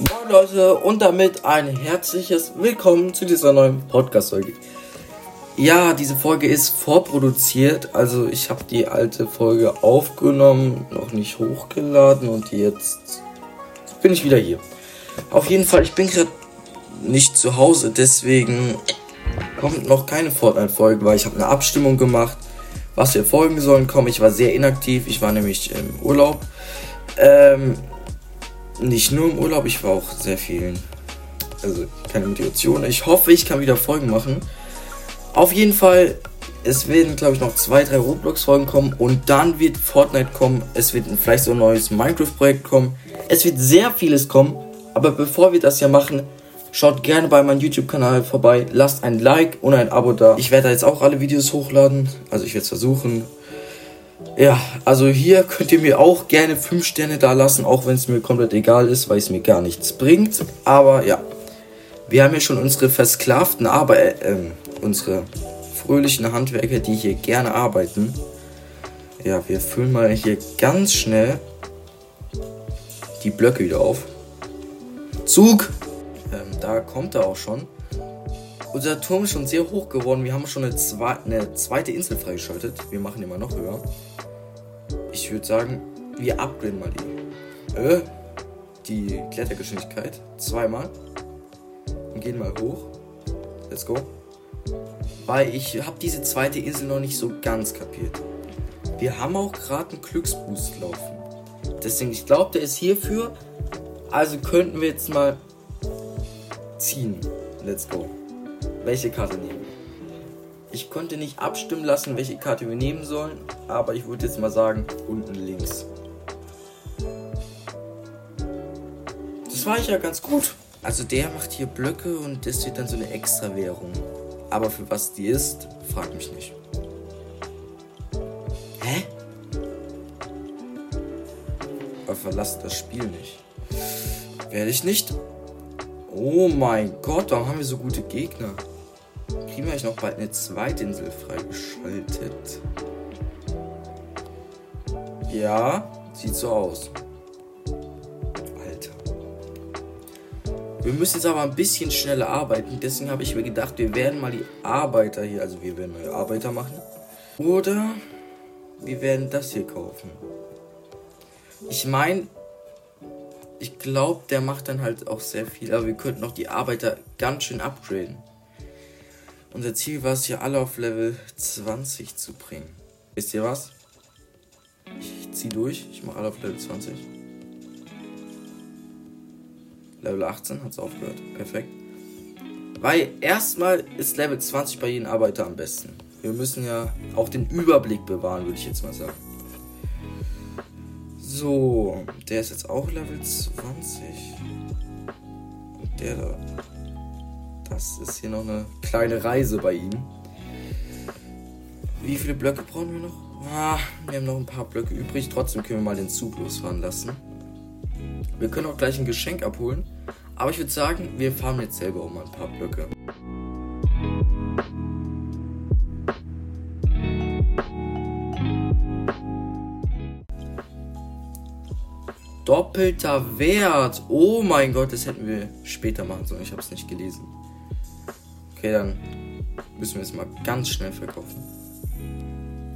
Moin Leute und damit ein herzliches Willkommen zu dieser neuen Podcast-Folge. Ja, diese Folge ist vorproduziert, also ich habe die alte Folge aufgenommen, noch nicht hochgeladen und jetzt bin ich wieder hier. Auf jeden Fall, ich bin gerade nicht zu Hause, deswegen kommt noch keine Fortnite-Folge, weil ich habe eine Abstimmung gemacht, was wir folgen sollen kommen. Ich war sehr inaktiv, ich war nämlich im Urlaub. Ähm, nicht nur im Urlaub, ich war auch sehr viel. Also keine Motivation. Ich hoffe, ich kann wieder Folgen machen. Auf jeden Fall, es werden, glaube ich, noch zwei, drei Roblox-Folgen kommen und dann wird Fortnite kommen. Es wird vielleicht so ein neues Minecraft-Projekt kommen. Es wird sehr vieles kommen. Aber bevor wir das ja machen, schaut gerne bei meinem YouTube-Kanal vorbei. Lasst ein Like und ein Abo da. Ich werde da jetzt auch alle Videos hochladen. Also ich werde es versuchen. Ja, also hier könnt ihr mir auch gerne 5 Sterne da lassen, auch wenn es mir komplett egal ist, weil es mir gar nichts bringt. Aber ja, wir haben ja schon unsere versklavten Arbeiter, äh, unsere fröhlichen Handwerker, die hier gerne arbeiten. Ja, wir füllen mal hier ganz schnell die Blöcke wieder auf. Zug! Ähm, da kommt er auch schon. Unser Turm ist schon sehr hoch geworden. Wir haben schon eine, zwe eine zweite Insel freigeschaltet. Wir machen immer noch höher. Ich würde sagen, wir upgraden mal die. Äh, die Klettergeschwindigkeit. Zweimal. Und gehen mal hoch. Let's go. Weil ich habe diese zweite Insel noch nicht so ganz kapiert. Wir haben auch gerade einen Glücksboost laufen. Deswegen, ich glaube, der ist hierfür. Also könnten wir jetzt mal ziehen. Let's go welche Karte nehmen. Ich konnte nicht abstimmen lassen, welche Karte wir nehmen sollen, aber ich würde jetzt mal sagen, unten links. Das war ich ja ganz gut. Also der macht hier Blöcke und das wird dann so eine extra Währung. Aber für was die ist, frag mich nicht. Hä? Aber verlass das Spiel nicht. Werde ich nicht. Oh mein Gott, warum haben wir so gute Gegner? Kriegen wir noch bald eine zweite Insel freigeschaltet? Ja, sieht so aus. Alter. Wir müssen jetzt aber ein bisschen schneller arbeiten. Deswegen habe ich mir gedacht, wir werden mal die Arbeiter hier, also wir werden neue Arbeiter machen. Oder wir werden das hier kaufen. Ich meine, ich glaube, der macht dann halt auch sehr viel. Aber wir könnten auch die Arbeiter ganz schön upgraden. Unser Ziel war es hier alle auf Level 20 zu bringen. Wisst ihr was? Ich zieh durch. Ich mache alle auf Level 20. Level 18 hat es aufgehört. Perfekt. Weil erstmal ist Level 20 bei jedem Arbeiter am besten. Wir müssen ja auch den Überblick bewahren, würde ich jetzt mal sagen. So, der ist jetzt auch Level 20. Und der da das ist hier noch eine kleine Reise bei ihm. Wie viele Blöcke brauchen wir noch? Ah, wir haben noch ein paar Blöcke übrig. Trotzdem können wir mal den Zug losfahren lassen. Wir können auch gleich ein Geschenk abholen. Aber ich würde sagen, wir fahren jetzt selber um ein paar Blöcke. Doppelter Wert. Oh mein Gott, das hätten wir später machen sollen. Ich habe es nicht gelesen. Okay, dann müssen wir es mal ganz schnell verkaufen.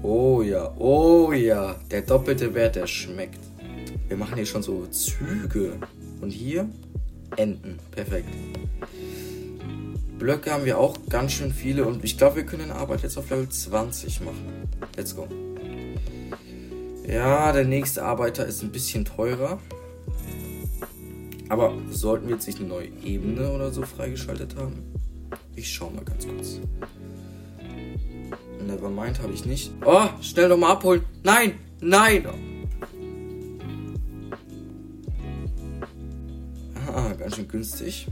Oh ja, oh ja. Der doppelte Wert, der schmeckt. Wir machen hier schon so Züge. Und hier Enten. Perfekt. Blöcke haben wir auch ganz schön viele und ich glaube, wir können Arbeit jetzt auf Level 20 machen. Let's go. Ja, der nächste Arbeiter ist ein bisschen teurer. Aber sollten wir jetzt nicht eine neue Ebene oder so freigeschaltet haben? Ich schau mal ganz kurz. Nevermind habe ich nicht. Oh, schnell nochmal abholen. Nein, nein. Ah, ganz schön günstig.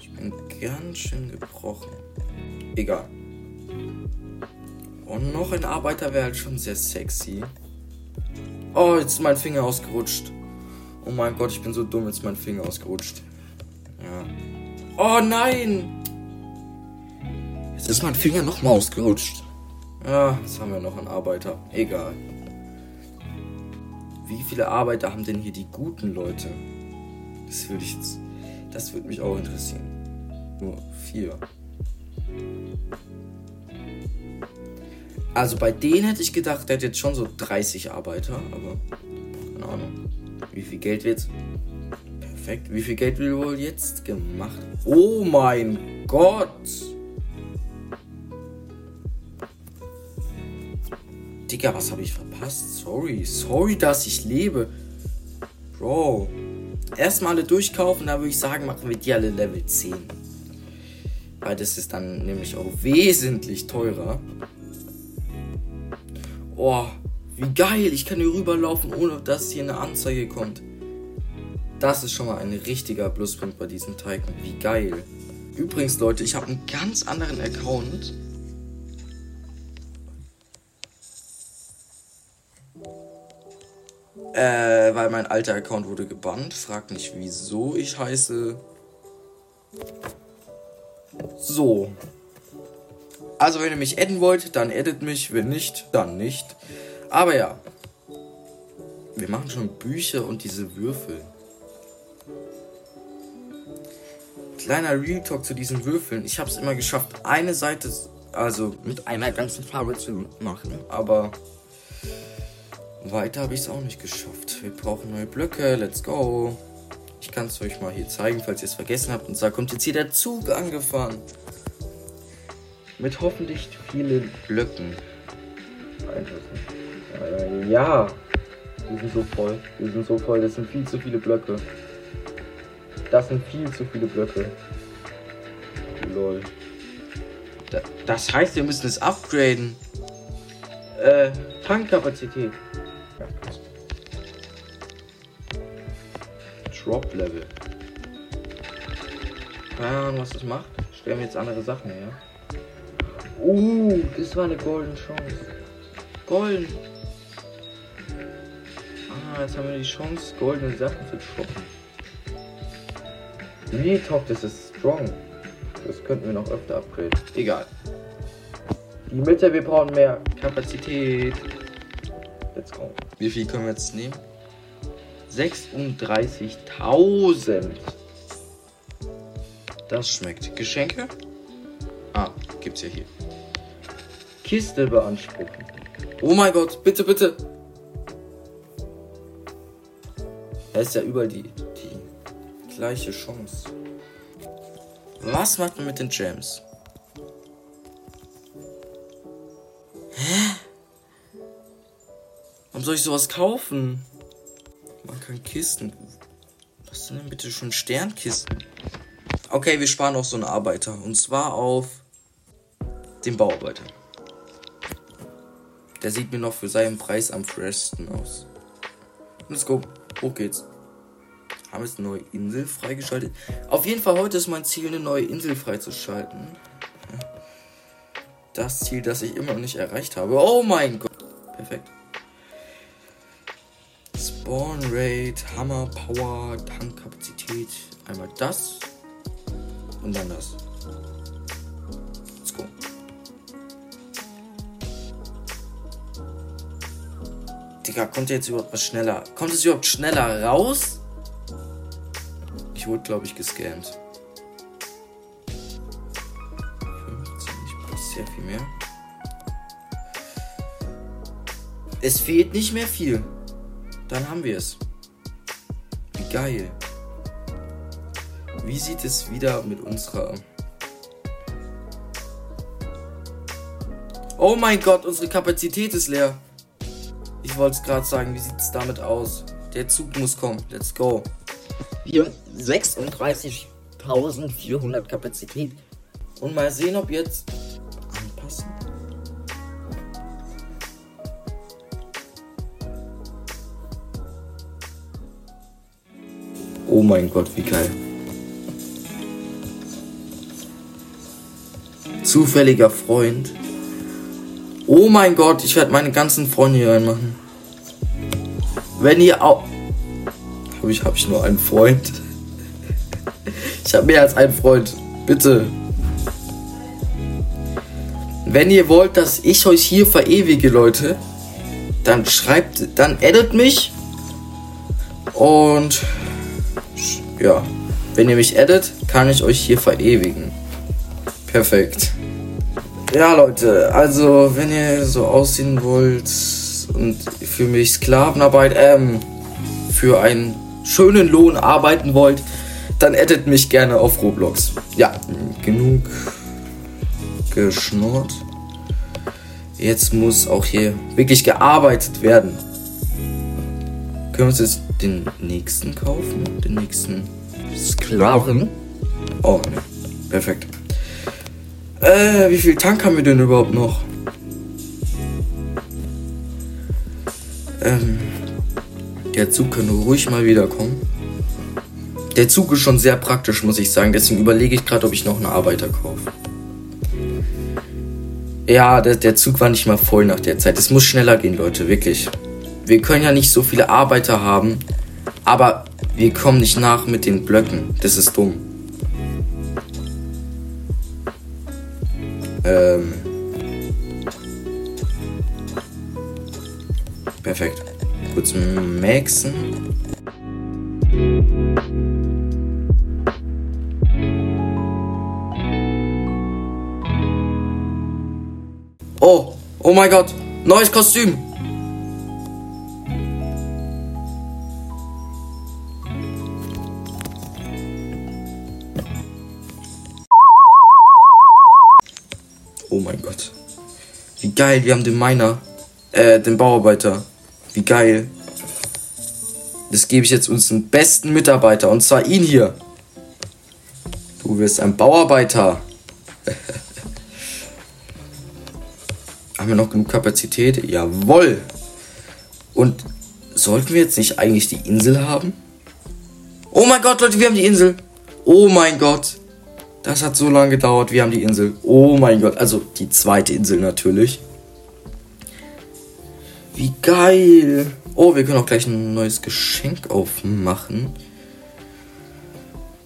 Ich bin ganz schön gebrochen. Egal. Und noch ein Arbeiter wäre halt schon sehr sexy. Oh, jetzt ist mein Finger ausgerutscht. Oh mein Gott, ich bin so dumm, jetzt ist mein Finger ausgerutscht. Oh nein! Jetzt ist mein Finger nochmal ausgerutscht. Ja, jetzt haben wir noch einen Arbeiter. Egal. wie viele Arbeiter haben denn hier die guten Leute? Das würde ich jetzt. Das würde mich auch interessieren. Nur vier. Also bei denen hätte ich gedacht, der hat jetzt schon so 30 Arbeiter, aber keine Ahnung. Wie viel Geld wird's? Perfekt. Wie viel Geld will wohl jetzt gemacht? Oh mein Gott! Digga, was habe ich verpasst? Sorry. Sorry, dass ich lebe. Bro. Erstmal alle durchkaufen, da würde ich sagen, machen wir die alle Level 10. Weil das ist dann nämlich auch wesentlich teurer. Oh, wie geil. Ich kann hier rüberlaufen, ohne dass hier eine Anzeige kommt. Das ist schon mal ein richtiger Pluspunkt bei diesem Titan. Wie geil. Übrigens, Leute, ich habe einen ganz anderen Account. Äh, weil mein alter Account wurde gebannt. Fragt nicht, wieso ich heiße. So. Also, wenn ihr mich adden wollt, dann addet mich. Wenn nicht, dann nicht. Aber ja. Wir machen schon Bücher und diese Würfel. Kleiner Real Talk zu diesen Würfeln. Ich habe es immer geschafft, eine Seite, also mit einer ganzen Farbe zu machen. Aber weiter habe ich es auch nicht geschafft. Wir brauchen neue Blöcke. Let's go. Ich kann es euch mal hier zeigen, falls ihr es vergessen habt. Und zwar kommt jetzt hier der Zug angefahren. Mit hoffentlich vielen Blöcken. Äh, ja. Wir sind so voll. Wir sind so voll. Das sind viel zu viele Blöcke. Das sind viel zu viele Blöcke. Lol. das heißt, wir müssen es upgraden. Äh, Tankkapazität. Drop Level. Keine Ahnung, was das macht. Stellen wir jetzt andere Sachen her. Uh, das war eine golden Chance. Golden. Ah, jetzt haben wir die Chance, goldene Sachen zu droppen. Nee, top, das ist strong. Das könnten wir noch öfter upgraden. Egal. Die Mitte, wir brauchen mehr Kapazität. Let's go. Wie viel können wir jetzt nehmen? 36.000. Das schmeckt. Geschenke? Ah, gibt's ja hier. Kiste beanspruchen. Oh mein Gott, bitte, bitte. Da ist ja überall die gleiche Chance. Was macht man mit den Gems? Hä? Warum soll ich sowas kaufen? Man kann Kisten. Was sind denn bitte schon Sternkisten? Okay, wir sparen auch so einen Arbeiter. Und zwar auf den Bauarbeiter. Der sieht mir noch für seinen Preis am freshsten aus. Let's go. Hoch geht's. Haben jetzt eine neue Insel freigeschaltet? Auf jeden Fall heute ist mein Ziel, eine neue Insel freizuschalten. Das Ziel, das ich immer noch nicht erreicht habe. Oh mein Gott. Perfekt. Spawn Rate, Hammer, Power, Tankkapazität. Einmal das. Und dann das. Let's go. Digga, kommt jetzt überhaupt was schneller? Kommt es überhaupt schneller raus? Ich wurde, glaube ich, gescammt. 15, ich brauche sehr viel mehr. Es fehlt nicht mehr viel. Dann haben wir es. Wie geil. Wie sieht es wieder mit unserer... Oh mein Gott, unsere Kapazität ist leer. Ich wollte es gerade sagen, wie sieht es damit aus? Der Zug muss kommen. Let's go. 36.400 Kapazität. Und mal sehen, ob jetzt anpassen. Oh mein Gott, wie geil. Zufälliger Freund. Oh mein Gott, ich werde meine ganzen Freunde hier reinmachen. Wenn ihr auch. Habe ich, hab ich nur einen Freund? Ich habe mehr als einen Freund. Bitte. Wenn ihr wollt, dass ich euch hier verewige, Leute, dann schreibt, dann addet mich Und ja, wenn ihr mich edit, kann ich euch hier verewigen. Perfekt. Ja, Leute, also wenn ihr so aussehen wollt und für mich Sklavenarbeit, ähm, für einen schönen Lohn arbeiten wollt, dann edit mich gerne auf Roblox. Ja, genug geschnurrt. Jetzt muss auch hier wirklich gearbeitet werden. Können wir uns jetzt den nächsten kaufen? Den nächsten Sklaven? Oh, ne. Perfekt. Äh, wie viel Tank haben wir denn überhaupt noch? Ähm, der Zug kann ruhig mal wiederkommen. Der Zug ist schon sehr praktisch, muss ich sagen. Deswegen überlege ich gerade, ob ich noch einen Arbeiter kaufe. Ja, der, der Zug war nicht mal voll nach der Zeit. Es muss schneller gehen, Leute, wirklich. Wir können ja nicht so viele Arbeiter haben, aber wir kommen nicht nach mit den Blöcken. Das ist dumm. Ähm. Perfekt. Kurz maxen. Oh, oh mein Gott, neues Kostüm. Oh mein Gott. Wie geil, wir haben den Miner, äh, den Bauarbeiter. Wie geil. Das gebe ich jetzt unseren besten Mitarbeiter, und zwar ihn hier. Du wirst ein Bauarbeiter. Haben wir noch genug Kapazität? Jawoll. Und sollten wir jetzt nicht eigentlich die Insel haben? Oh mein Gott, Leute, wir haben die Insel. Oh mein Gott. Das hat so lange gedauert. Wir haben die Insel. Oh mein Gott. Also die zweite Insel natürlich. Wie geil. Oh, wir können auch gleich ein neues Geschenk aufmachen.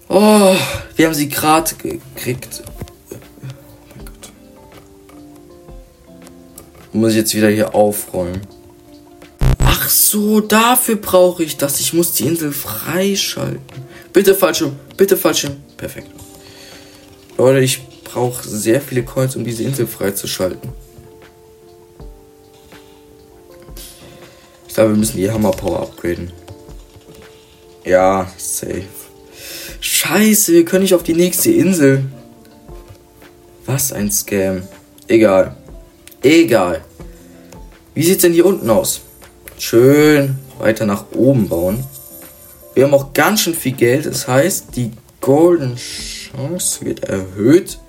Oh, wir haben sie gerade gekriegt. Muss ich jetzt wieder hier aufräumen. Ach so, dafür brauche ich das. Ich muss die Insel freischalten. Bitte Fallschirm, bitte Fallschirm. Perfekt. Leute, ich brauche sehr viele Coins, um diese Insel freizuschalten. Glaube, wir müssen die Hammer Power upgraden. Ja, safe. Scheiße, wir können nicht auf die nächste Insel. Was ein Scam. Egal. Egal. Wie sieht's denn hier unten aus? Schön weiter nach oben bauen. Wir haben auch ganz schön viel Geld. Das heißt, die Golden Chance wird erhöht.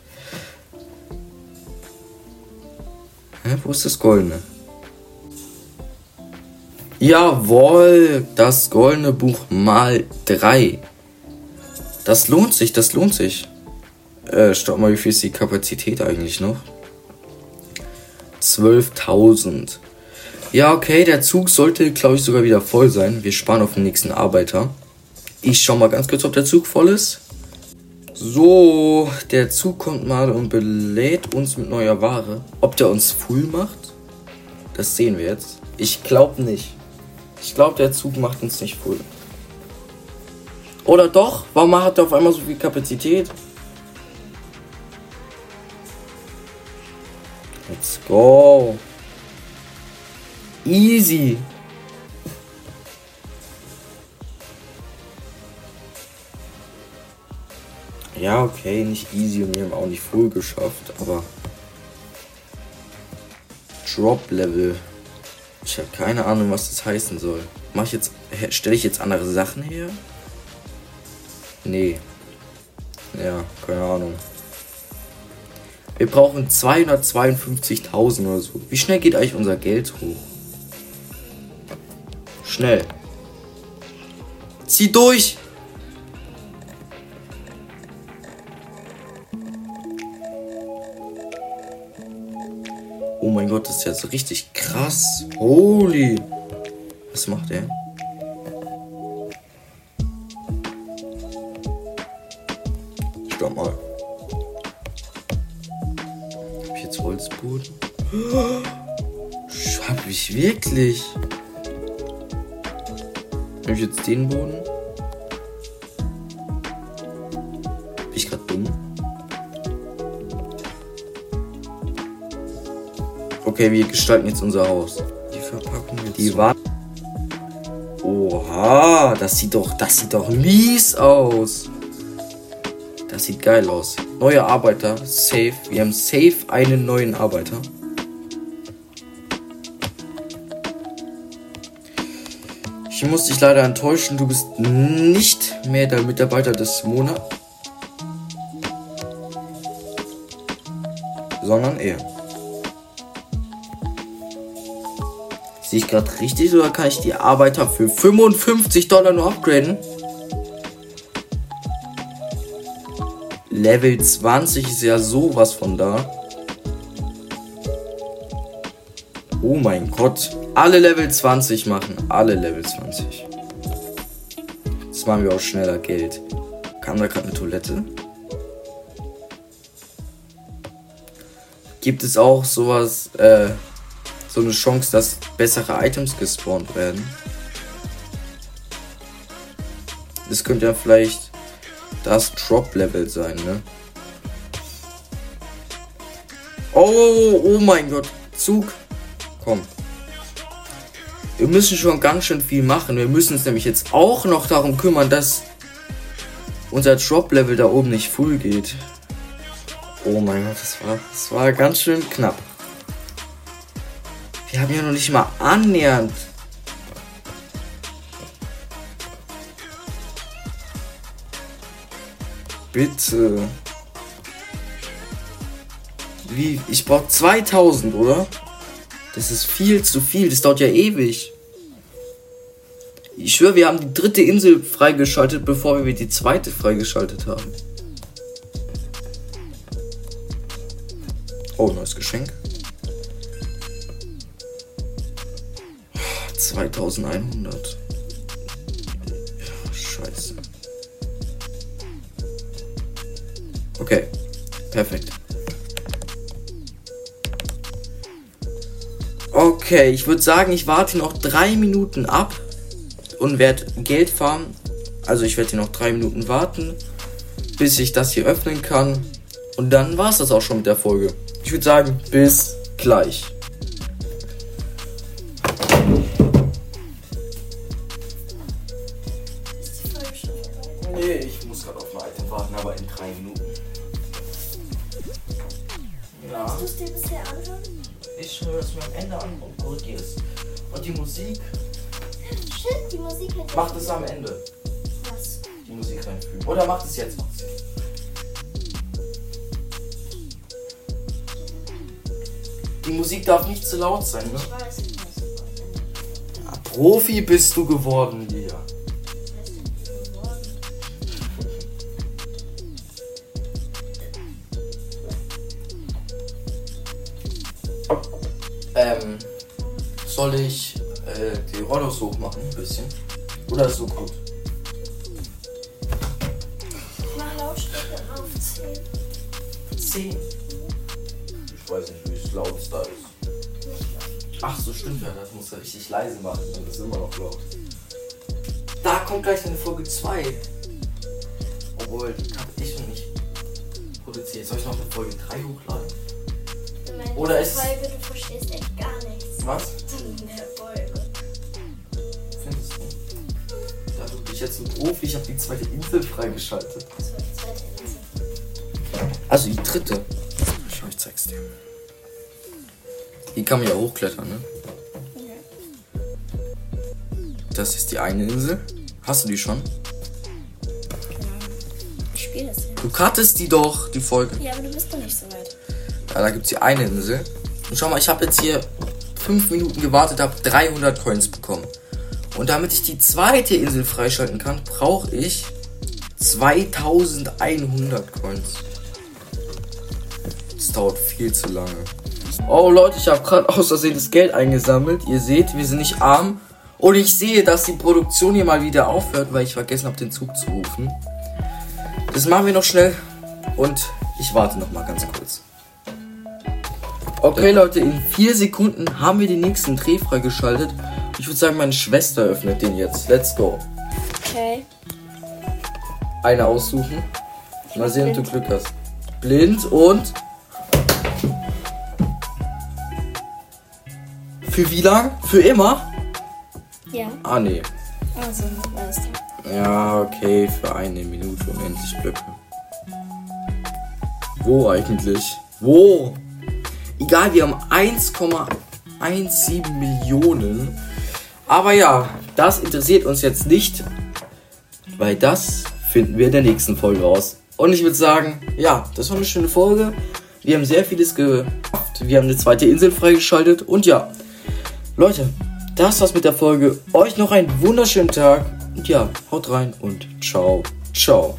Hä, wo ist das Goldene? Jawohl, das goldene Buch mal 3. Das lohnt sich, das lohnt sich. Äh, stopp mal, wie viel ist die Kapazität eigentlich noch? 12.000. Ja, okay, der Zug sollte, glaube ich, sogar wieder voll sein. Wir sparen auf den nächsten Arbeiter. Ich schau mal ganz kurz, ob der Zug voll ist. So, der Zug kommt mal und belädt uns mit neuer Ware. Ob der uns full macht, das sehen wir jetzt. Ich glaube nicht. Ich glaube, der Zug macht uns nicht full. Oder doch? Warum hat er auf einmal so viel Kapazität? Let's go. Easy. Ja, okay, nicht easy und wir haben auch nicht full geschafft, aber Drop Level. Ich habe keine Ahnung, was das heißen soll. Mach ich jetzt stelle ich jetzt andere Sachen her? Nee. Ja, keine Ahnung. Wir brauchen 252.000 oder so. Wie schnell geht eigentlich unser Geld hoch? Schnell. Zieh durch! Mein Gott, das ist jetzt richtig krass. Holy. Was macht er? Stopp mal. Hab ich jetzt Holzboden? Hab ich wirklich? Nehme ich jetzt den Boden? Okay, wir gestalten jetzt unser Haus. Die Verpackung jetzt. Die war. Oha, das sieht doch, das sieht doch mies aus. Das sieht geil aus. Neue Arbeiter, safe. Wir haben safe einen neuen Arbeiter. Ich muss dich leider enttäuschen, du bist nicht mehr der Mitarbeiter des Monats. Sondern er. Sehe ich gerade richtig oder kann ich die Arbeiter für 55 Dollar nur upgraden? Level 20 ist ja sowas von da. Oh mein Gott. Alle Level 20 machen. Alle Level 20. Jetzt machen wir auch schneller Geld. Kam da gerade eine Toilette? Gibt es auch sowas, äh, so eine Chance, dass bessere Items gespawnt werden? Das könnte ja vielleicht das Drop-Level sein, ne? Oh, oh mein Gott. Zug. Komm. Wir müssen schon ganz schön viel machen. Wir müssen uns nämlich jetzt auch noch darum kümmern, dass unser Drop-Level da oben nicht full geht. Oh mein Gott, das war, das war ganz schön knapp. Haben ja noch nicht mal annähernd Bitte. Wie? Ich brauche 2000, oder? Das ist viel zu viel. Das dauert ja ewig. Ich schwöre, wir haben die dritte Insel freigeschaltet, bevor wir die zweite freigeschaltet haben. Oh, neues Geschenk. 2100. Scheiße. Okay, perfekt. Okay, ich würde sagen, ich warte noch drei Minuten ab und werde Geld farmen. Also ich werde hier noch drei Minuten warten, bis ich das hier öffnen kann. Und dann war es das auch schon mit der Folge. Ich würde sagen, bis gleich. Macht es am Ende. Was? Die Musik reinfügen. Oder macht es jetzt. Macht. Die Musik darf nicht zu laut sein, ne? Ich weiß nicht. Ja, Profi bist du geworden, Lia. Ähm, soll ich äh, die Rollos hochmachen ein bisschen? Oder ist so gut? Mach Lautstärke auf 10. 10. Ich weiß nicht, wie laut es da ist. Ach so, stimmt ja, das muss er richtig leise machen, dann ist immer noch laut. Da kommt gleich eine Folge 2. Obwohl, die habe ich noch nicht produziert. Soll ich noch eine Folge 3 hochladen? In meiner Oder ist- Folge, du verstehst echt gar nichts. Was? In der Folge. Ich jetzt ein Profi, ich habe die zweite Insel freigeschaltet. Das war die zweite Insel. Also die dritte. Schau, ich zeig's dir. Hier kann man ja hochklettern, ne? Das ist die eine Insel. Hast du die schon? Ich spiele das ja. Du cuttest die doch, die Folge. Ja, aber du bist doch nicht so weit. Ja, da gibt's die eine Insel. Und schau mal, ich habe jetzt hier 5 Minuten gewartet, habe 300 Coins bekommen. Und damit ich die zweite Insel freischalten kann, brauche ich 2100 Coins. Das dauert viel zu lange. Oh Leute, ich habe gerade aus Versehen das Geld eingesammelt. Ihr seht, wir sind nicht arm. Und ich sehe, dass die Produktion hier mal wieder aufhört, weil ich vergessen habe, den Zug zu rufen. Das machen wir noch schnell. Und ich warte noch mal ganz kurz. Okay, Leute, in vier Sekunden haben wir den nächsten Dreh freigeschaltet. Ich würde sagen, meine Schwester öffnet den jetzt. Let's go. Okay. Eine aussuchen. Mal sehen, ob du Glück hast. Blind und. Für wie lang? Für immer? Ja. Ah, nee. Also, weißt du. Ja, okay, für eine Minute unendlich Blöcke. Wo eigentlich? Wo? Egal, wir haben 1,17 Millionen. Aber ja, das interessiert uns jetzt nicht, weil das finden wir in der nächsten Folge raus. Und ich würde sagen, ja, das war eine schöne Folge. Wir haben sehr vieles geschafft. Wir haben eine zweite Insel freigeschaltet. Und ja, Leute, das war's mit der Folge. Euch noch einen wunderschönen Tag. Und ja, haut rein und ciao, ciao.